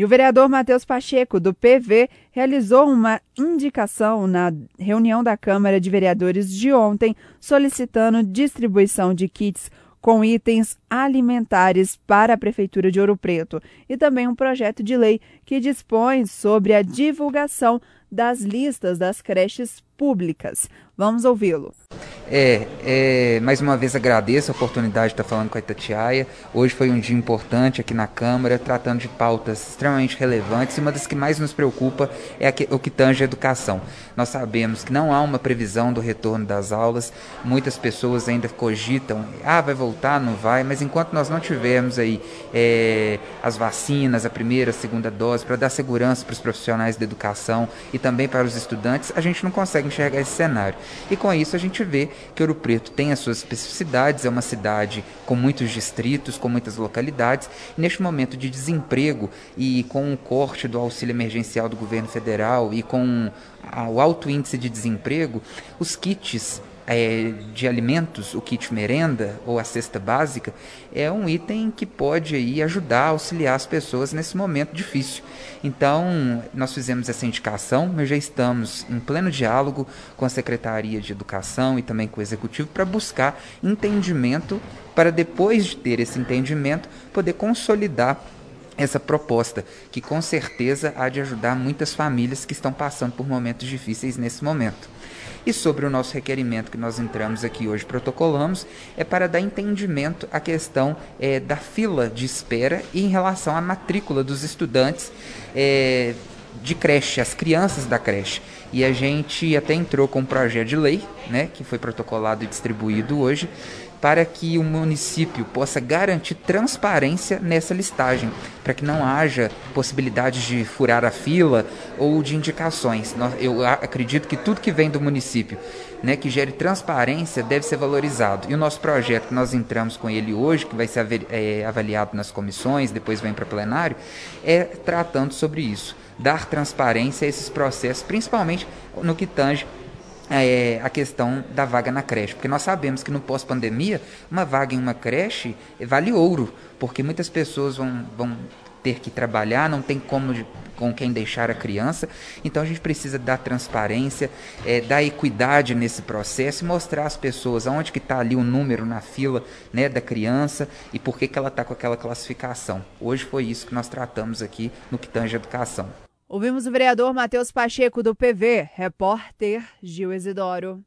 E o vereador Matheus Pacheco, do PV, realizou uma indicação na reunião da Câmara de Vereadores de ontem, solicitando distribuição de kits com itens alimentares para a Prefeitura de Ouro Preto e também um projeto de lei que dispõe sobre a divulgação das listas das creches públicas. Vamos ouvi-lo. É, é, mais uma vez agradeço a oportunidade de estar falando com a Itatiaia. Hoje foi um dia importante aqui na Câmara, tratando de pautas extremamente relevantes e uma das que mais nos preocupa é o que tange a educação. Nós sabemos que não há uma previsão do retorno das aulas, muitas pessoas ainda cogitam, ah, vai voltar, não vai, mas enquanto nós não tivermos aí é, as vacinas, a primeira, a segunda dose, para dar segurança para os profissionais da educação e também para os estudantes, a gente não consegue enxergar esse cenário. E com isso a gente vê que Ouro Preto tem as suas especificidades, é uma cidade com muitos distritos, com muitas localidades. Neste momento de desemprego e com o corte do auxílio emergencial do governo federal e com o alto índice de desemprego, os kits é, de alimentos, o kit merenda ou a cesta básica, é um item que pode aí ajudar, auxiliar as pessoas nesse momento difícil. Então, nós fizemos essa indicação, mas já estamos em pleno diálogo com a Secretaria de Educação e também com o Executivo para buscar entendimento, para depois de ter esse entendimento, poder consolidar essa proposta, que com certeza há de ajudar muitas famílias que estão passando por momentos difíceis nesse momento. E sobre o nosso requerimento que nós entramos aqui hoje, protocolamos, é para dar entendimento à questão é, da fila de espera e em relação à matrícula dos estudantes é, de creche, as crianças da creche. E a gente até entrou com um projeto de lei, né, que foi protocolado e distribuído hoje, para que o município possa garantir transparência nessa listagem, para que não haja possibilidade de furar a fila ou de indicações. Eu acredito que tudo que vem do município, né, que gere transparência, deve ser valorizado. E o nosso projeto, que nós entramos com ele hoje, que vai ser é, avaliado nas comissões, depois vem para plenário, é tratando sobre isso, dar transparência a esses processos, principalmente no que tange é, a questão da vaga na creche, porque nós sabemos que no pós-pandemia, uma vaga em uma creche vale ouro, porque muitas pessoas vão, vão ter que trabalhar, não tem como com quem deixar a criança. Então a gente precisa dar transparência, é, dar equidade nesse processo e mostrar às pessoas aonde que está ali o número na fila né, da criança e por que, que ela está com aquela classificação. Hoje foi isso que nós tratamos aqui no que tange educação. Ouvimos o vereador Matheus Pacheco, do PV, repórter Gil Isidoro.